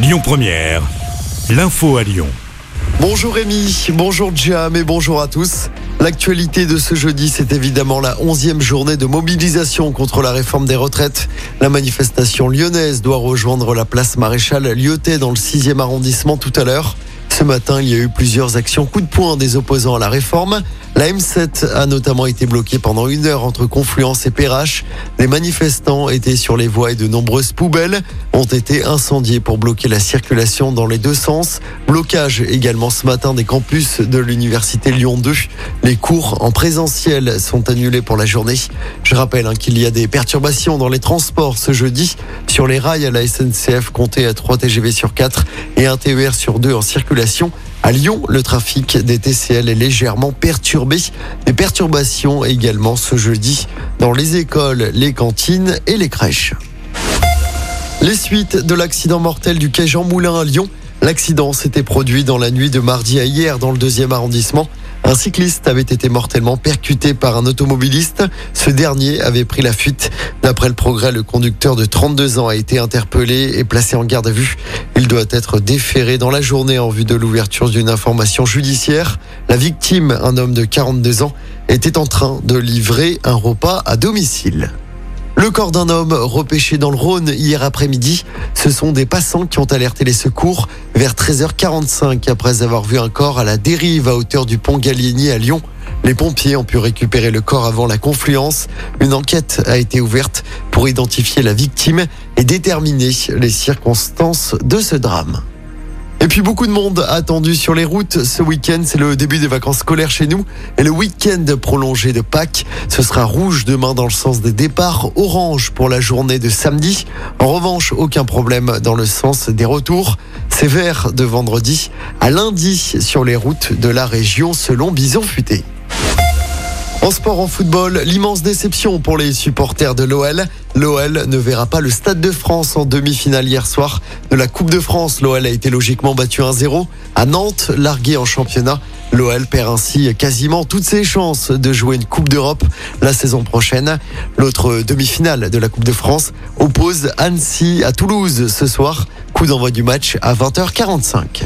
Lyon Première, l'info à Lyon. Bonjour Rémi, bonjour Jam et bonjour à tous. L'actualité de ce jeudi, c'est évidemment la onzième journée de mobilisation contre la réforme des retraites. La manifestation lyonnaise doit rejoindre la place Maréchal Lyotet dans le 6e arrondissement tout à l'heure. Ce matin, il y a eu plusieurs actions coup de poing des opposants à la réforme. La M7 a notamment été bloquée pendant une heure entre Confluence et Perrache. Les manifestants étaient sur les voies et de nombreuses poubelles ont été incendiées pour bloquer la circulation dans les deux sens. Blocage également ce matin des campus de l'université Lyon 2. Les cours en présentiel sont annulés pour la journée. Je rappelle hein, qu'il y a des perturbations dans les transports ce jeudi. Sur les rails à la SNCF, comptez à 3 TGV sur 4 et un TER sur 2 en circulation. À Lyon, le trafic des TCL est légèrement perturbé. Des perturbations également ce jeudi dans les écoles, les cantines et les crèches. Les suites de l'accident mortel du quai Jean Moulin à Lyon. L'accident s'était produit dans la nuit de mardi à hier dans le deuxième arrondissement. Un cycliste avait été mortellement percuté par un automobiliste. Ce dernier avait pris la fuite. D'après le progrès, le conducteur de 32 ans a été interpellé et placé en garde à vue. Il doit être déféré dans la journée en vue de l'ouverture d'une information judiciaire. La victime, un homme de 42 ans, était en train de livrer un repas à domicile. Le corps d'un homme repêché dans le Rhône hier après-midi. Ce sont des passants qui ont alerté les secours vers 13h45 après avoir vu un corps à la dérive à hauteur du pont Gallieni à Lyon. Les pompiers ont pu récupérer le corps avant la confluence. Une enquête a été ouverte pour identifier la victime et déterminer les circonstances de ce drame. Et puis beaucoup de monde attendu sur les routes ce week-end. C'est le début des vacances scolaires chez nous. Et le week-end prolongé de Pâques, ce sera rouge demain dans le sens des départs, orange pour la journée de samedi. En revanche, aucun problème dans le sens des retours. C'est vert de vendredi à lundi sur les routes de la région selon Bison Futé. En sport, en football, l'immense déception pour les supporters de l'OL. L'OL ne verra pas le Stade de France en demi-finale hier soir de la Coupe de France. L'OL a été logiquement battu 1-0 à Nantes, largué en championnat. L'OL perd ainsi quasiment toutes ses chances de jouer une Coupe d'Europe la saison prochaine. L'autre demi-finale de la Coupe de France oppose Annecy à Toulouse ce soir. Coup d'envoi du match à 20h45.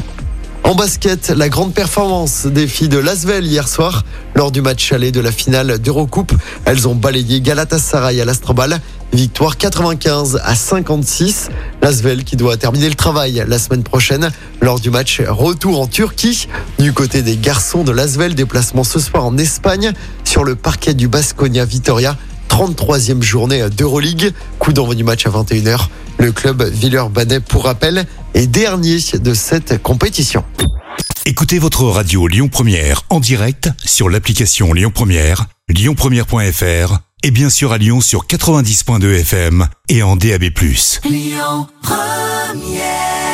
En basket, la grande performance des filles de Lasvel hier soir. Lors du match aller de la finale d'Eurocoupe, elles ont balayé Galatasaray à l'Astrobal. Victoire 95 à 56. Lasvel qui doit terminer le travail la semaine prochaine lors du match retour en Turquie. Du côté des garçons de Lasvel, déplacement ce soir en Espagne sur le parquet du Basconia Vitoria. 33e journée d'Euroleague. Coup d'envoi du match à 21h. Le club Villeurbanais, pour rappel, est dernier de cette compétition. Écoutez votre radio Lyon Première en direct sur l'application Lyon Première, lyonpremière.fr et bien sûr à Lyon sur 90.2 FM et en DAB+. Lyon Première